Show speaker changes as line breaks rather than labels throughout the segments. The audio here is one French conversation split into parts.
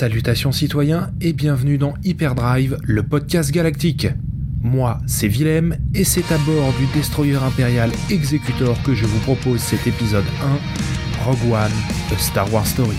Salutations citoyens et bienvenue dans Hyperdrive, le podcast galactique. Moi, c'est Willem et c'est à bord du destroyer impérial Executor que je vous propose cet épisode 1, Rogue One, A Star Wars Story.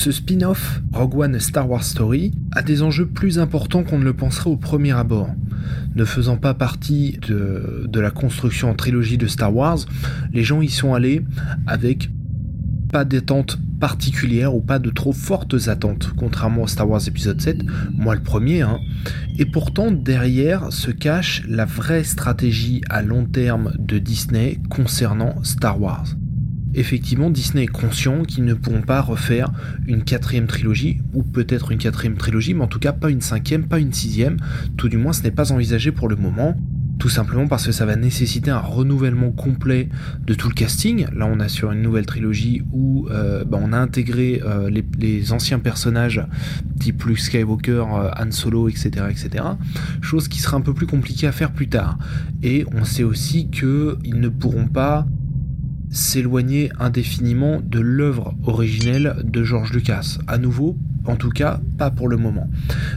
Ce spin-off, Rogue One Star Wars Story, a des enjeux plus importants qu'on ne le penserait au premier abord. Ne faisant pas partie de, la construction en trilogie de Star Wars, les gens y sont allés avec pas d'attente particulière ou pas de trop fortes attentes, contrairement à Star Wars épisode 7, moi le premier, hein. Et pourtant, derrière se cache la vraie stratégie à long terme de Disney concernant Star Wars effectivement, Disney est conscient qu'ils ne pourront pas refaire une quatrième trilogie, ou peut-être une quatrième trilogie, mais en tout cas pas une cinquième, pas une sixième, tout du moins ce n'est pas envisagé pour le moment. Tout simplement parce que ça va nécessiter un renouvellement complet de tout le casting. Là, on a sur une nouvelle trilogie où euh, bah, on a intégré euh, les, anciens personnages type Luke Skywalker, euh, Han Solo, etc., etc. Chose qui sera un peu plus compliquée à faire plus tard. Et on sait aussi qu'ils ne pourront pas s'éloigner indéfiniment de l'œuvre originelle de George Lucas. À nouveau, en tout cas, pas pour le moment.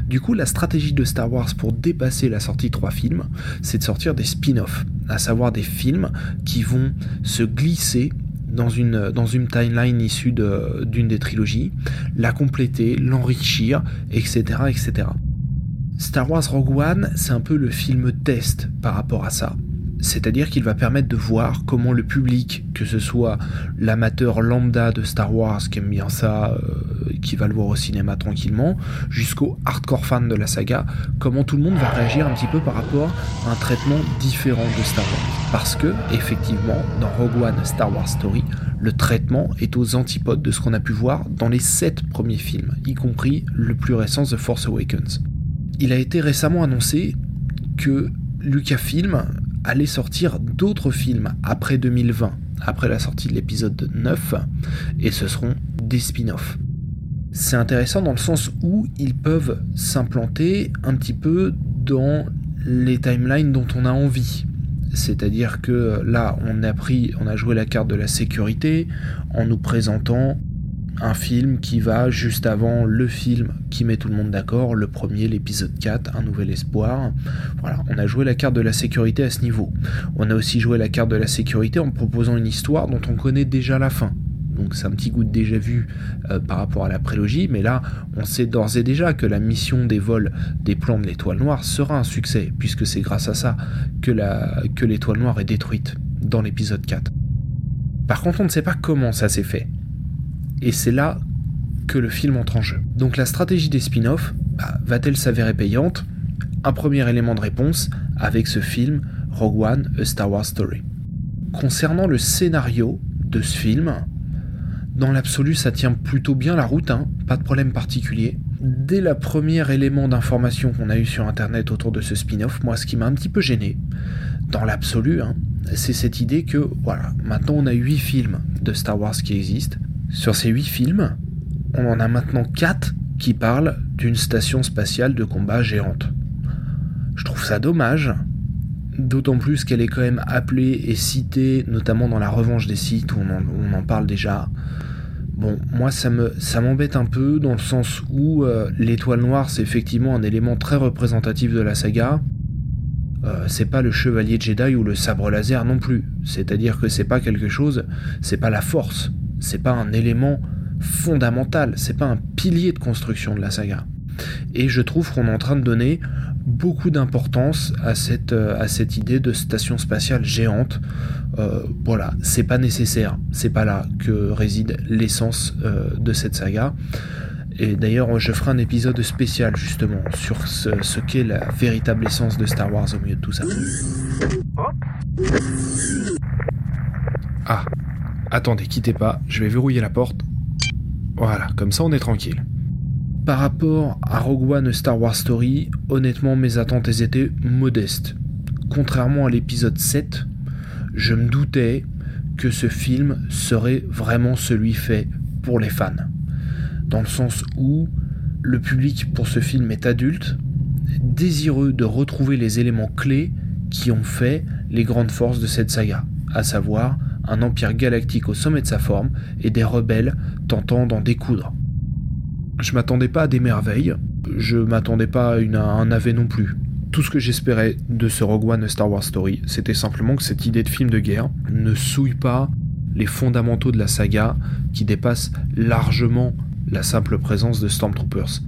Du coup, la stratégie de Star Wars pour dépasser la sortie de trois films, c'est de sortir des spin-offs, à savoir des films qui vont se glisser dans une, timeline issue d'une des trilogies, la compléter, l'enrichir, etc., etc. Star Wars Rogue One, c'est un peu le film test par rapport à ça c'est-à-dire qu'il va permettre de voir comment le public, que ce soit l'amateur lambda de Star Wars qui aime bien ça, euh, qui va le voir au cinéma tranquillement, jusqu'au hardcore fan de la saga, comment tout le monde va réagir un petit peu par rapport à un traitement différent de Star Wars. Parce que, effectivement, dans Rogue One Star Wars Story, le traitement est aux antipodes de ce qu'on a pu voir dans les sept premiers films, y compris le plus récent The Force Awakens. Il a été récemment annoncé que Lucasfilm allait sortir d'autres films après 2020, après la sortie de l'épisode 9, et ce seront des spin-offs. C'est intéressant dans le sens où ils peuvent s'implanter un petit peu dans les timelines dont on a envie. C'est-à-dire que là, on a pris, on a joué la carte de la sécurité en nous présentant un film qui va juste avant le film qui met tout le monde d'accord, le premier, l'épisode 4, Un Nouvel Espoir. Voilà, on a joué la carte de la sécurité à ce niveau. On a aussi joué la carte de la sécurité en proposant une histoire dont on connaît déjà la fin. Donc c'est un petit goût de déjà vu euh, par rapport à la prélogie, mais là on sait d'ores et déjà que la mission des vols des plans de l'étoile noire sera un succès, puisque c'est grâce à ça que, que l'étoile noire est détruite dans l'épisode 4. Par contre on ne sait pas comment ça s'est fait et c'est là que le film entre en jeu. Donc la stratégie des spin-offs bah, va-t-elle s'avérer payante? Un premier élément de réponse avec ce film Rogue One, A Star Wars Story. Concernant le scénario de ce film, dans l'absolu ça tient plutôt bien la route, hein, pas de problème particulier. Dès le premier élément d'information qu'on a eu sur internet autour de ce spin-off, moi ce qui m'a un petit peu gêné, dans l'absolu, hein, c'est cette idée que voilà, maintenant on a 8 films de Star Wars qui existent, sur ces huit films, on en a maintenant quatre qui parlent d'une station spatiale de combat géante. Je trouve ça dommage, d'autant plus qu'elle est quand même appelée et citée, notamment dans la revanche des sites où on en, parle déjà. Bon, moi ça me ça m'embête un peu dans le sens où euh, l'étoile noire c'est effectivement un élément très représentatif de la saga. euh, c'est pas le chevalier Jedi ou le sabre laser non plus. C'est-à-dire que c'est pas quelque chose, c'est pas la force, c'est pas un élément fondamental, c'est pas un pilier de construction de la saga. Et je trouve qu'on est en train de donner beaucoup d'importance à cette, euh, à cette idée de station spatiale géante. Euh, voilà, c'est pas nécessaire, c'est pas là que réside l'essence de cette saga. Et d'ailleurs, je ferai un épisode spécial justement sur ce, ce qu'est la véritable essence de Star Wars au milieu de tout ça. Ah, attendez, quittez pas, je vais verrouiller la porte. Voilà, comme ça on est tranquille. Par rapport à Rogue One Star Wars Story, honnêtement mes attentes étaient modestes. Contrairement à l'épisode 7, je me doutais que ce film serait vraiment celui fait pour les fans dans le sens où le public pour ce film est adulte, désireux de retrouver les éléments clés qui ont fait les grandes forces de cette saga, à savoir un empire galactique au sommet de sa forme et des rebelles tentant d'en découdre. Je m'attendais pas à des merveilles, je m'attendais pas à, un navet non plus. Tout ce que j'espérais de ce Rogue One Star Wars Story, c'était simplement que cette idée de film de guerre ne souille pas les fondamentaux de la saga qui dépassent largement la simple présence de Stormtroopers.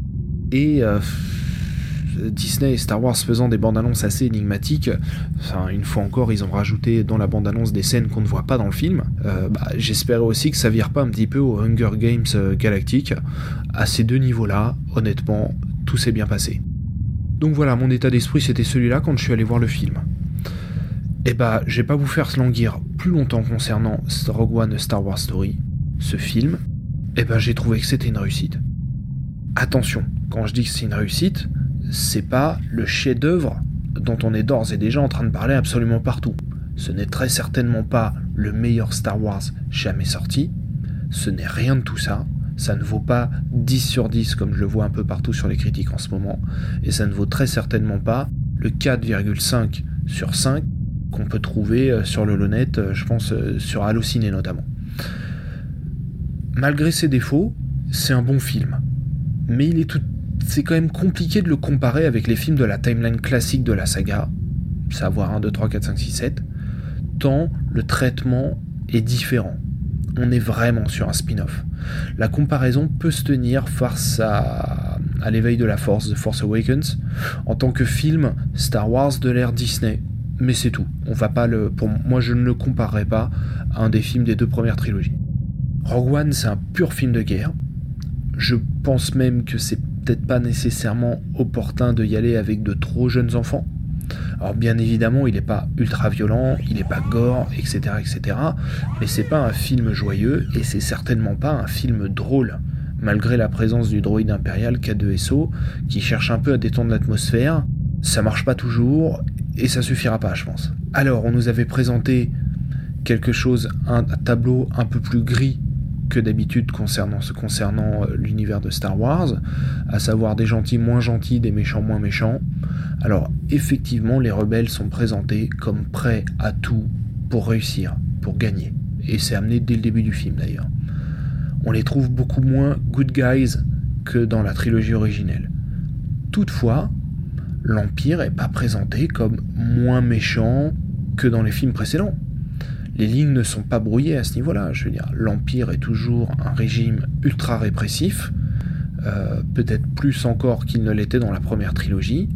Et euh, Disney et Star Wars faisant des bandes annonces assez énigmatiques, enfin, une fois encore, ils ont rajouté dans la bande annonce des scènes qu'on ne voit pas dans le film. Euh, bah, j'espérais aussi que ça vire pas un petit peu au Hunger Games euh, galactique. À ces deux niveaux-là, honnêtement, tout s'est bien passé. Donc voilà, mon état d'esprit c'était celui-là quand je suis allé voir le film. Et eh bah, je vais pas vous faire se languir plus longtemps concernant Rogue One Star Wars Story. Ce film, eh ben j'ai trouvé que c'était une réussite. Attention, quand je dis que c'est une réussite, c'est pas le chef-d'œuvre dont on est d'ores et déjà en train de parler absolument partout. Ce n'est très certainement pas le meilleur Star Wars jamais sorti. Ce n'est rien de tout ça. Ça ne vaut pas 10 sur 10 comme je le vois un peu partout sur les critiques en ce moment. Et ça ne vaut très certainement pas le 4,5 sur 5 qu'on peut trouver euh, sur le Lonet, euh, je pense euh, sur Allociné notamment. Malgré ses défauts, c'est un bon film. Mais il est tout... c'est quand même compliqué de le comparer avec les films de la timeline classique de la saga, savoir 1, 2, 3, 4, 5, 6, 7, tant le traitement est différent. On est vraiment sur un spin-off. La comparaison peut se tenir face à, l'éveil de la Force, The Force Awakens, en tant que film Star Wars de l'ère Disney. Mais c'est tout. On va pas le, pour moi, je ne le comparerai pas à un des films des deux premières trilogies. Rogue One, c'est un pur film de guerre. Je pense même que c'est peut-être pas nécessairement opportun de y aller avec de trop jeunes enfants. Alors bien évidemment, il n'est pas ultra violent, il n'est pas gore, etc., etc. Mais c'est pas un film joyeux et c'est certainement pas un film drôle, malgré la présence du droïde impérial K2SO qui cherche un peu à détendre l'atmosphère. Ça marche pas toujours et ça suffira pas, je pense. Alors, on nous avait présenté quelque chose, un tableau un peu plus gris que d'habitude concernant, concernant euh, l'univers de Star Wars, à savoir des gentils moins gentils, des méchants moins méchants. Alors effectivement, les rebelles sont présentés comme prêts à tout pour réussir, pour gagner. Et c'est amené dès le début du film d'ailleurs. On les trouve beaucoup moins good guys que dans la trilogie originelle. Toutefois, l'Empire n'est pas présenté comme moins méchant que dans les films précédents les lignes ne sont pas brouillées à ce niveau-là. Je veux dire, l'Empire est toujours un régime ultra répressif, euh, peut-être plus encore qu'il ne l'était dans la première trilogie.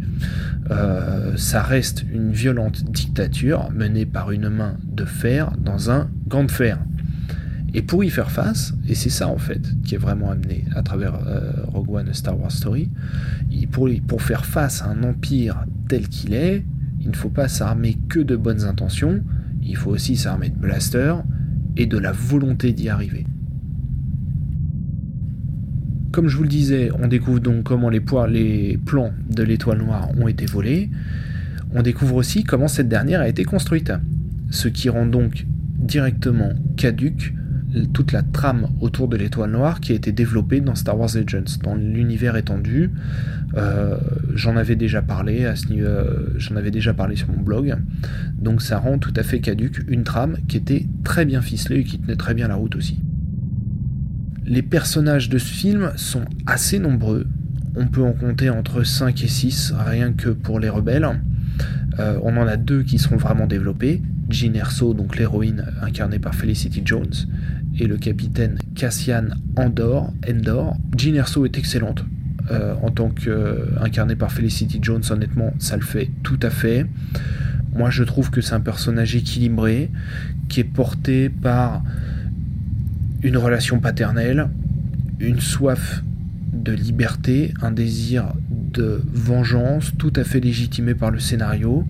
Euh, ça reste une violente dictature menée par une main de fer dans un gant de fer. Et pour y faire face, et c'est ça en fait qui est vraiment amené à travers euh, Rogue One Star Wars Story, pour, pour faire face à un empire tel qu'il est, il ne faut pas s'armer que de bonnes intentions, il faut aussi s'armer de blasters et de la volonté d'y arriver. Comme je vous le disais, on découvre donc comment les, les plans de l'étoile noire ont été volés. On découvre aussi comment cette dernière a été construite, ce qui rend donc directement caduque toute la trame autour de l'étoile noire qui a été développée dans Star Wars Legends, dans l'univers étendu. Euh, j'en avais déjà parlé euh, j'en avais déjà parlé sur mon blog. Donc ça rend tout à fait caduque une trame qui était très bien ficelée et qui tenait très bien la route aussi. Les personnages de ce film sont assez nombreux. On peut en compter entre 5 et 6 rien que pour les rebelles. Euh, on en a deux qui seront vraiment développés. Jean Erso, donc l'héroïne incarnée par Felicity Jones, et le capitaine Cassian Andor. Endor. Jean Erso est excellente. Euh, en tant qu'incarnée par Felicity Jones, honnêtement, ça le fait tout à fait. Moi, je trouve que c'est un personnage équilibré, qui est porté par une relation paternelle, une soif de liberté, un désir de vengeance tout à fait légitimé par le scénario.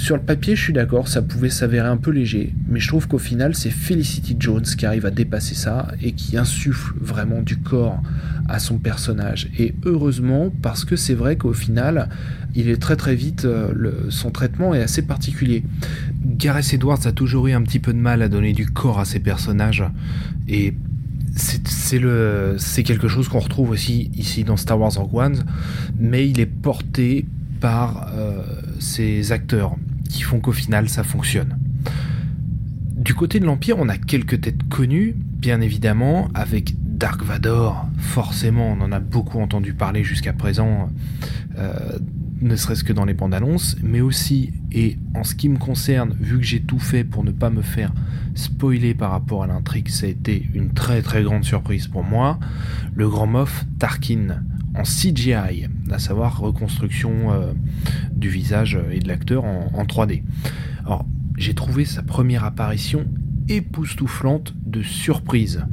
Sur le papier, je suis d'accord, ça pouvait s'avérer un peu léger, mais je trouve qu'au final, c'est Felicity Jones qui arrive à dépasser ça et qui insuffle vraiment du corps à son personnage. Et heureusement, parce que c'est vrai qu'au final, il est très très vite, euh, son traitement est assez particulier. Gareth Edwards a toujours eu un petit peu de mal à donner du corps à ses personnages, et c'est quelque chose qu'on retrouve aussi ici dans Star Wars Rogue One, mais il est porté par euh, ces acteurs qui font qu'au final ça fonctionne. Du côté de l'Empire, on a quelques têtes connues, bien évidemment, avec Dark Vador, forcément, on en a beaucoup entendu parler jusqu'à présent, euh, ne serait-ce que dans les bandes annonces, mais aussi, et en ce qui me concerne, vu que j'ai tout fait pour ne pas me faire spoiler par rapport à l'intrigue, ça a été une très très grande surprise pour moi, le grand Moff Tarkin en CGI, à savoir reconstruction euh, du visage et de l'acteur en, en 3D. Alors, j'ai trouvé sa première apparition époustouflante de surprise.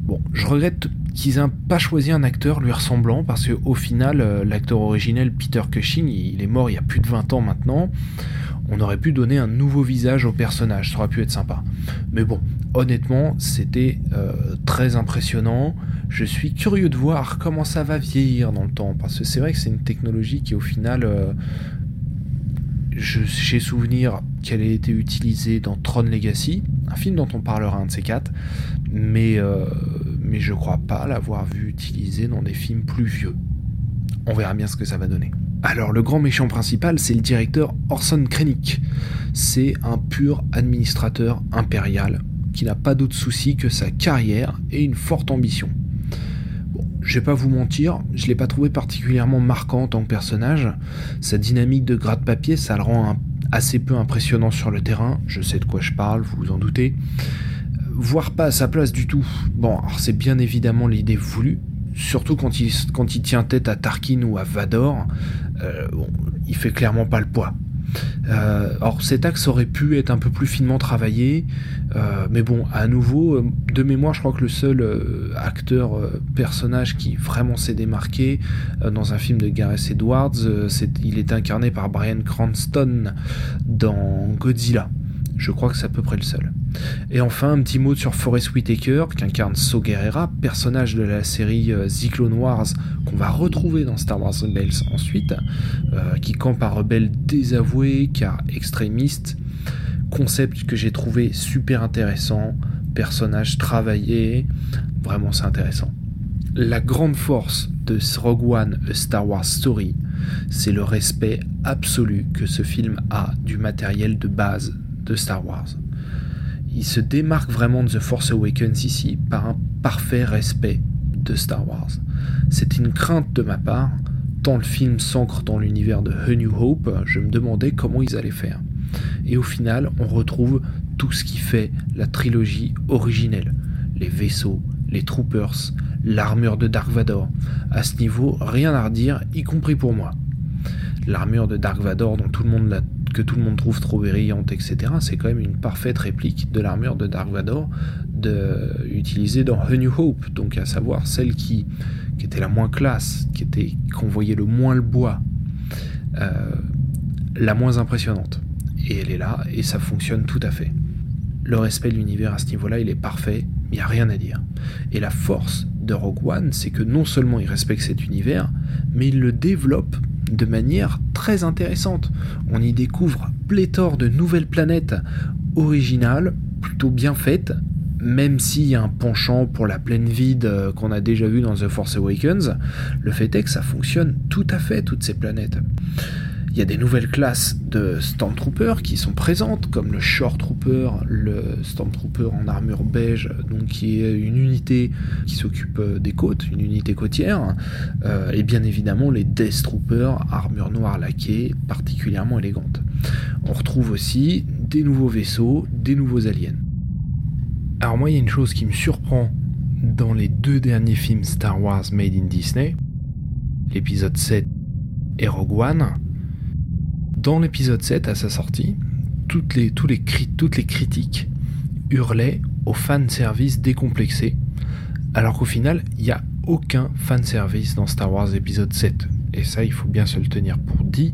Bon, je regrette qu'ils n'aient pas choisi un acteur lui ressemblant, parce qu'au final, euh, l'acteur originel Peter Cushing, il est mort il y a plus de 20 ans maintenant. On aurait pu donner un nouveau visage au personnage, ça aurait pu être sympa. Mais bon, honnêtement, c'était euh, très impressionnant. Je suis curieux de voir comment ça va vieillir dans le temps, parce que c'est vrai que c'est une technologie qui au final... Euh, j'ai souvenir qu'elle a été utilisée dans Tron Legacy, un film dont on parlera un de ces quatre, mais, euh, mais je crois pas l'avoir vu utilisée dans des films plus vieux. On verra bien ce que ça va donner. Alors le grand méchant principal, c'est le directeur Orson Krennic. C'est un pur administrateur impérial n'a pas d'autre souci que sa carrière et une forte ambition. Bon, je vais pas vous mentir, je l'ai pas trouvé particulièrement marquant en tant que personnage. Sa dynamique de gratte-papier, ça le rend assez peu impressionnant sur le terrain. Je sais de quoi je parle, vous vous en doutez voire pas à sa place du tout. Bon, alors c'est bien évidemment l'idée voulue, surtout quand il, tient tête à Tarkin ou à Vador, euh, il fait clairement pas le poids. Euh, or cet axe aurait pu être un peu plus finement travaillé, euh, mais bon, à nouveau, de mémoire, je crois que le seul acteur, personnage qui vraiment s'est démarqué dans un film de Gareth Edwards, il est incarné par Brian Cranston dans Godzilla. Je crois que c'est à peu près le seul. Et enfin, un petit mot sur Forest Whitaker, qui incarne So Guerrera, personnage de la série euh, The Clone Wars qu'on va retrouver dans Star Wars Rebels ensuite, euh, qui campe un rebelle désavoué car extrémiste. Concept que j'ai trouvé super intéressant, personnage travaillé, vraiment c'est intéressant. La grande force de Rogue One Star Wars Story, c'est le respect absolu que ce film a du matériel de base de Star Wars. Il se démarque vraiment de The Force Awakens ici par un parfait respect de Star Wars. C'est une crainte de ma part, tant le film s'ancre dans l'univers de A New Hope, je me demandais comment ils allaient faire. Et au final, on retrouve tout ce qui fait la trilogie originelle. Les vaisseaux, les troopers, l'armure de Dark Vador. À ce niveau, rien à redire, y compris pour moi. L'armure de Dark Vador dont tout le monde l'a que tout le monde trouve trop brillante, etc., c'est quand même une parfaite réplique de l'armure de Dark Vador utilisée dans A New Hope, donc à savoir celle qui, qui était la moins classe, qui était qu'on voyait le moins le bois, euh, la moins impressionnante. Et elle est là, et ça fonctionne tout à fait. Le respect de l'univers à ce niveau-là, il est parfait, il n'y a rien à dire. Et la force de Rogue One, c'est que non seulement il respecte cet univers, mais il le développe de manière très intéressante. On y découvre pléthore de nouvelles planètes originales, plutôt bien faites, même s'il y a un penchant pour la plaine vide euh, qu'on a déjà vu dans The Force Awakens, le fait est que ça fonctionne tout à fait, toutes ces planètes. Il y a des nouvelles classes de Stormtroopers qui sont présentes, comme le Short Trooper, le Stormtrooper en armure beige, donc qui est une unité qui s'occupe euh, des côtes, une unité côtière, euh, et bien évidemment les Death Troopers, armure noire laquée, particulièrement élégante. On retrouve aussi des nouveaux vaisseaux, des nouveaux aliens. Alors moi, il y a une chose qui me surprend dans les deux derniers films Star Wars Made in Disney, l'épisode 7 et Rogue One. Dans l'épisode 7, à sa sortie, toutes les, tous les, critiques hurlaient au fanservice décomplexé, alors qu'au final, il n'y a aucun fanservice dans Star Wars épisode 7. Et ça, il faut bien se le tenir pour dit,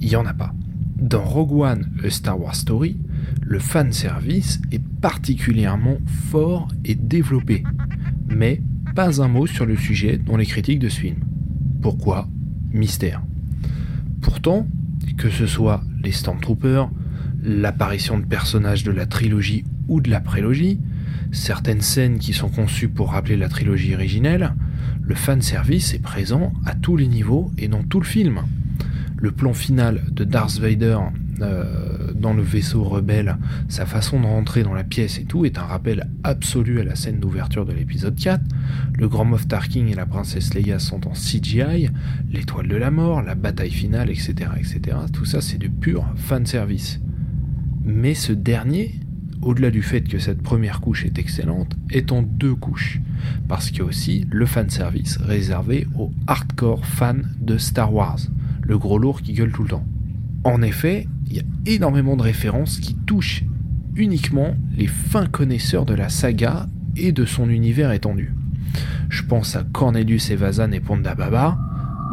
il n'y en a pas. Dans Rogue One, Star Wars Story, le fanservice est particulièrement fort et développé, mais pas un mot sur le sujet dans les critiques de ce film. Pourquoi? Mystère. Pourtant, que ce soit les Stormtroopers, l'apparition de personnages de la trilogie ou de la prélogie, certaines scènes qui sont conçues pour rappeler la trilogie originelle, le fanservice est présent à tous les niveaux et dans tout le film. Le plan final de Darth Vader euh, dans le vaisseau rebelle, sa façon de rentrer dans la pièce et tout est un rappel absolu à la scène d'ouverture de l'épisode 4. Le grand Moff Tarkin et la princesse Leia sont en CGI, l'étoile de la mort, la bataille finale, etc. etc. Tout ça c'est du pur fanservice. Mais ce dernier, au-delà du fait que cette première couche est excellente, est en deux couches. Parce qu'il y a aussi le fanservice réservé aux hardcore fans de Star Wars, le gros lourd qui gueule tout le temps. En effet, il y a énormément de références qui touchent uniquement les fins connaisseurs de la saga et de son univers étendu. Je pense à Cornelius Evazan et Ponda Baba,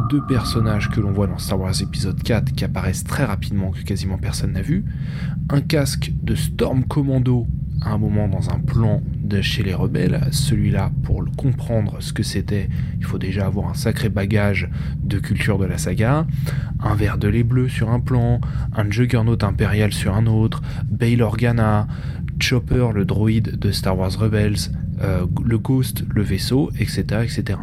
deux personnages que l'on voit dans Star Wars épisode 4 qui apparaissent très rapidement que quasiment personne n'a vu, un casque de Storm Commando à un moment dans un plan chez les rebelles. Celui-là, pour comprendre ce que c'était, il faut déjà avoir un sacré bagage de culture de la saga. Un verre de lait bleu sur un plan, un Juggernaut impérial sur un autre, Bail Organa, Chopper, le droïde de Star Wars Rebels, euh, le Ghost, le vaisseau, etc., etc.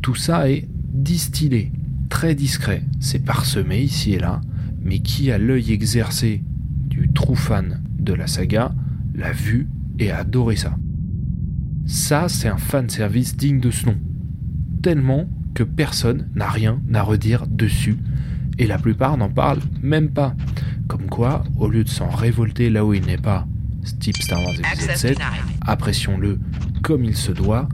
Tout ça est distillé, très discret. C'est parsemé ici et là, mais qui a l'œil exercé du true fan de la saga l'a vu et a adoré ça. Ça, c'est un fan service digne de ce nom. Tellement que personne n'a rien à redire dessus, et la plupart n'en parlent même pas. Comme quoi, au lieu de s'en révolter là où il n'est pas, type Star Wars épisode 7, apprécions-le comme il se doit,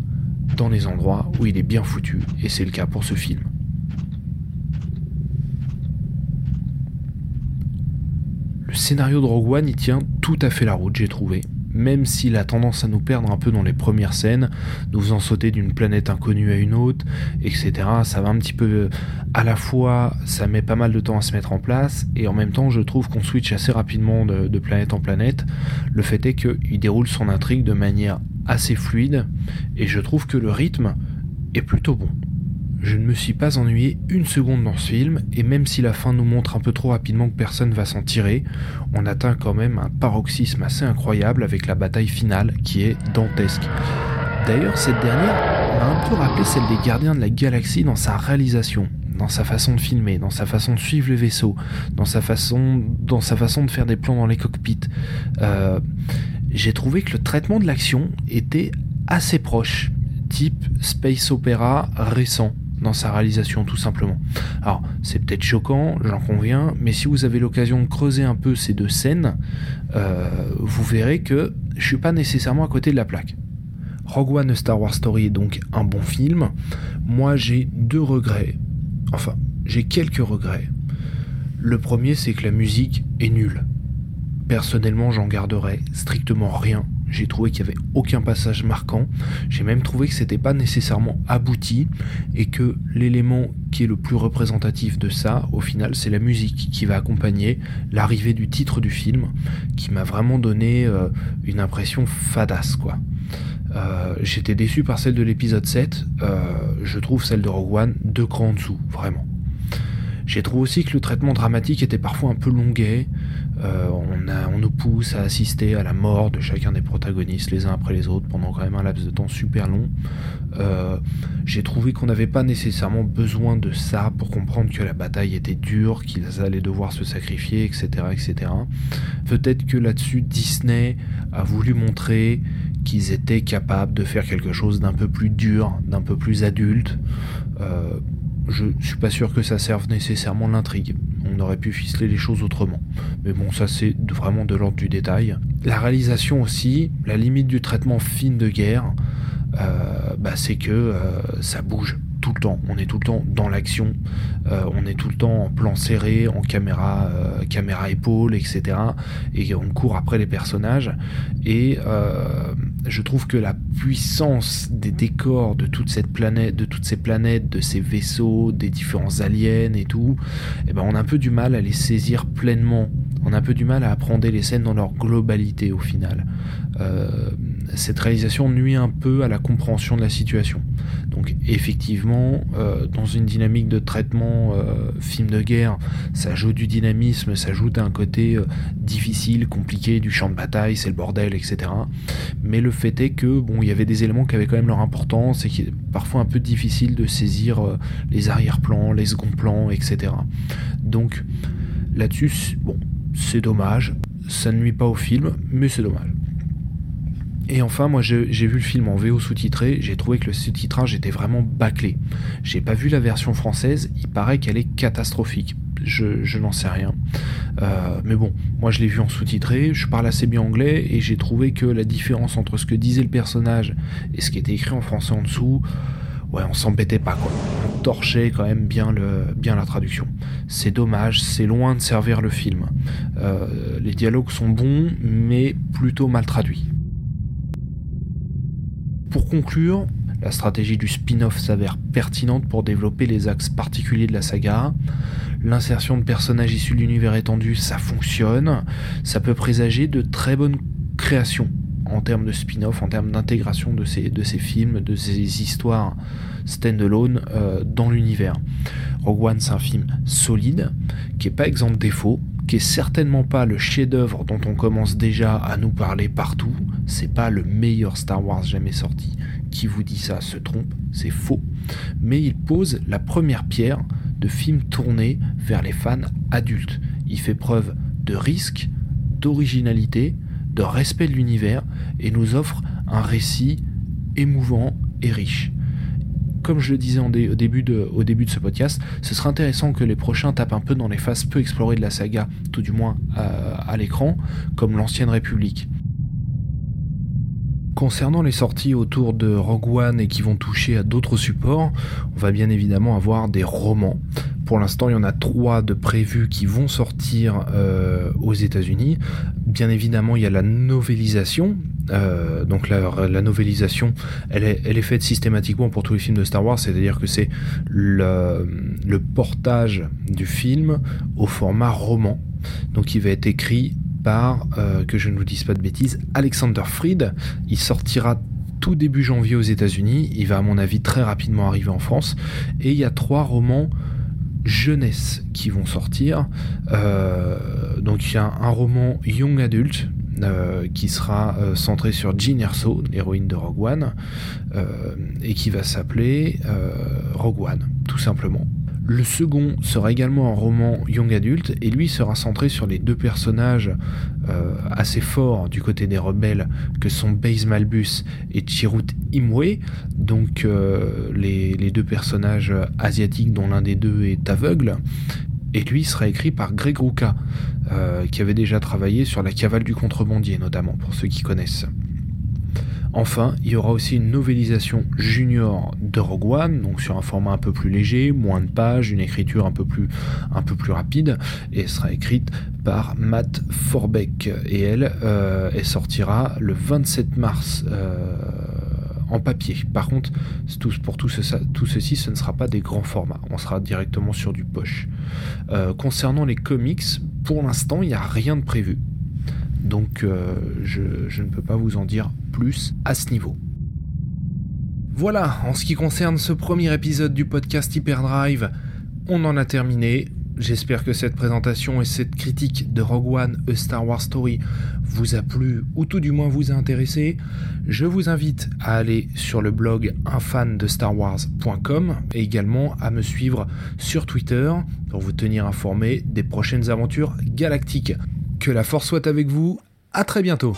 dans les endroits où il est bien foutu, et c'est le cas pour ce film. Le scénario de Rogue One y tient tout à fait la route, j'ai trouvé même s'il a tendance à nous perdre un peu dans les premières scènes, nous faisant sauter d'une planète inconnue à une autre, etc. Ça va un petit peu à la fois, ça met pas mal de temps à se mettre en place, et en même temps, je trouve qu'on switch assez rapidement de, planète en planète. Le fait est qu'il déroule son intrigue de manière assez fluide, et je trouve que le rythme est plutôt bon. Je ne me suis pas ennuyé une seconde dans ce film, et même si la fin nous montre un peu trop rapidement que personne va s'en tirer, on atteint quand même un paroxysme assez incroyable avec la bataille finale qui est dantesque. D'ailleurs, cette dernière m'a un peu rappelé celle des Gardiens de la Galaxie dans sa réalisation, dans sa façon de filmer, dans sa façon de suivre le vaisseau, dans sa façon, dans sa façon de faire des plans dans les cockpits. Euh, j'ai trouvé que le traitement de l'action était assez proche, type space opéra récent dans sa réalisation tout simplement. Alors c'est peut-être choquant, j'en conviens, mais si vous avez l'occasion de creuser un peu ces deux scènes, euh, vous verrez que je suis pas nécessairement à côté de la plaque. Rogue One Star Wars Story est donc un bon film. Moi j'ai deux regrets. Enfin, j'ai quelques regrets. Le premier c'est que la musique est nulle. Personnellement j'en garderai strictement rien j'ai trouvé qu'il n'y avait aucun passage marquant. J'ai même trouvé que c'était pas nécessairement abouti et que l'élément qui est le plus représentatif de ça, au final, c'est la musique qui va accompagner l'arrivée du titre du film, qui m'a vraiment donné euh, une impression fadasse. Euh, j'étais déçu par celle de l'épisode 7. Euh, je trouve celle de Rogue One deux crans en dessous, vraiment. J'ai trouvé aussi que le traitement dramatique était parfois un peu longuet. Euh, on, nous pousse à assister à la mort de chacun des protagonistes les uns après les autres pendant quand même un laps de temps super long. Euh, j'ai trouvé qu'on n'avait pas nécessairement besoin de ça pour comprendre que la bataille était dure, qu'ils allaient devoir se sacrifier, etc. etc. Peut-être que là-dessus Disney a voulu montrer qu'ils étaient capables de faire quelque chose d'un peu plus dur, d'un peu plus adulte. Euh, je suis pas sûr que ça serve nécessairement l'intrigue. On aurait pu ficeler les choses autrement. Mais bon, ça c'est vraiment de l'ordre du détail. La réalisation aussi, la limite du traitement film de guerre, euh, bah, c'est que euh, ça bouge tout le temps. On est tout le temps dans l'action. Euh, on est tout le temps en plan serré, en caméra, caméra épaule, etc. Et on court après les personnages. Et euh, je trouve que la puissance des décors de toute cette planète, de toutes ces planètes, de ces vaisseaux, des différents aliens et tout, eh ben on a un peu du mal à les saisir pleinement. On a un peu du mal à apprendre les scènes dans leur globalité au final. cette réalisation nuit un peu à la compréhension de la situation. Donc effectivement, euh, dans une dynamique de traitement euh, film de guerre, ça joue du dynamisme, ça ajoute un côté euh, difficile, compliqué du champ de bataille, c'est le bordel, etc. Mais le fait est que bon, il y avait des éléments qui avaient quand même leur importance et qui est parfois un peu difficile de saisir les arrière-plans, les second plans, etc. Donc là-dessus, bon, c'est dommage. Ça ne nuit pas au film, mais c'est dommage. Et enfin, moi j'ai vu le film en VO sous-titré, j'ai trouvé que le sous-titrage était vraiment bâclé. J'ai pas vu la version française, il paraît qu'elle est catastrophique. Je, n'en sais rien. Euh, mais bon, moi je l'ai vu en sous-titré, je parle assez bien anglais et j'ai trouvé que la différence entre ce que disait le personnage et ce qui était écrit en français en dessous, ouais, on s'embêtait pas quoi. On torchait quand même bien, la traduction. C'est dommage, c'est loin de servir le film. Euh, les dialogues sont bons, mais plutôt mal traduits. Pour conclure, la stratégie du spin-off s'avère pertinente pour développer les axes particuliers de la saga. L'insertion de personnages issus de l'univers étendu, ça fonctionne. Ça peut présager de très bonnes créations en termes de spin-off, en termes d'intégration de ces, films, de ces histoires stand-alone euh, dans l'univers. Rogue One, c'est un film solide, qui est pas exempt de défauts, qui est certainement pas le chef-d'œuvre dont on commence déjà à nous parler partout. C'est pas le meilleur Star Wars jamais sorti. Qui vous dit ça se trompe, c'est faux. Mais il pose la première pierre de films tournés vers les fans adultes. Il fait preuve de risque, d'originalité, de respect de l'univers et nous offre un récit émouvant et riche comme je le disais au, début de, ce podcast, ce sera intéressant que les prochains tapent un peu dans les phases peu explorées de la saga, tout du moins euh, à l'écran, comme l'Ancienne République. Concernant les sorties autour de Rogue One et qui vont toucher à d'autres supports, on va bien évidemment avoir des romans. Pour l'instant, il y en a trois de prévus qui vont sortir euh, aux États-Unis. Bien évidemment, il y a la novélisation. Euh, donc la, la, novélisation, elle est, faite systématiquement pour tous les films de Star Wars, c'est-à-dire que c'est le, le, portage du film au format roman. Donc il va être écrit par, euh, que je ne vous dise pas de bêtises, Alexander Fried. Il sortira tout début janvier aux États-Unis. Il va à mon avis très rapidement arriver en France. Et il y a trois romans jeunesse qui vont sortir. Euh, donc il y a un roman young adult euh, qui sera centré sur Jean Erso, l'héroïne de Rogue One, et qui va s'appeler Rogue One, tout simplement. Le second sera également un roman young adulte et lui sera centré sur les deux personnages euh, assez forts du côté des rebelles que sont Baze Malbus et Chirrut Imwe, donc euh, les, deux personnages asiatiques dont l'un des deux est aveugle. Et lui sera écrit par Greg Ruka, euh, qui avait déjà travaillé sur la cavale du contrebandier notamment, pour ceux qui connaissent. Enfin, il y aura aussi une novélisation junior de Rogue One, donc sur un format un peu plus léger, moins de pages, une écriture un peu plus, rapide, et sera écrite par Matt Forbeck. Et elle, euh, sortira le 27 mars. Euh, en papier. Par contre, pour tout, ceci, ce ne sera pas des grands formats. On sera directement sur du poche. Euh, concernant les comics, pour l'instant, il n'y a rien de prévu. Donc je, ne peux pas vous en dire à ce niveau. Voilà, en ce qui concerne ce premier épisode du podcast Hyperdrive, on en a terminé. j'espère que cette présentation et cette critique de Rogue One, A Star Wars Story vous a plu ou tout du moins vous a intéressé. Je vous invite à aller sur le blog unfandestarwars.com et également à me suivre sur Twitter pour vous tenir informé des prochaines aventures galactiques. Que la force soit avec vous, à très bientôt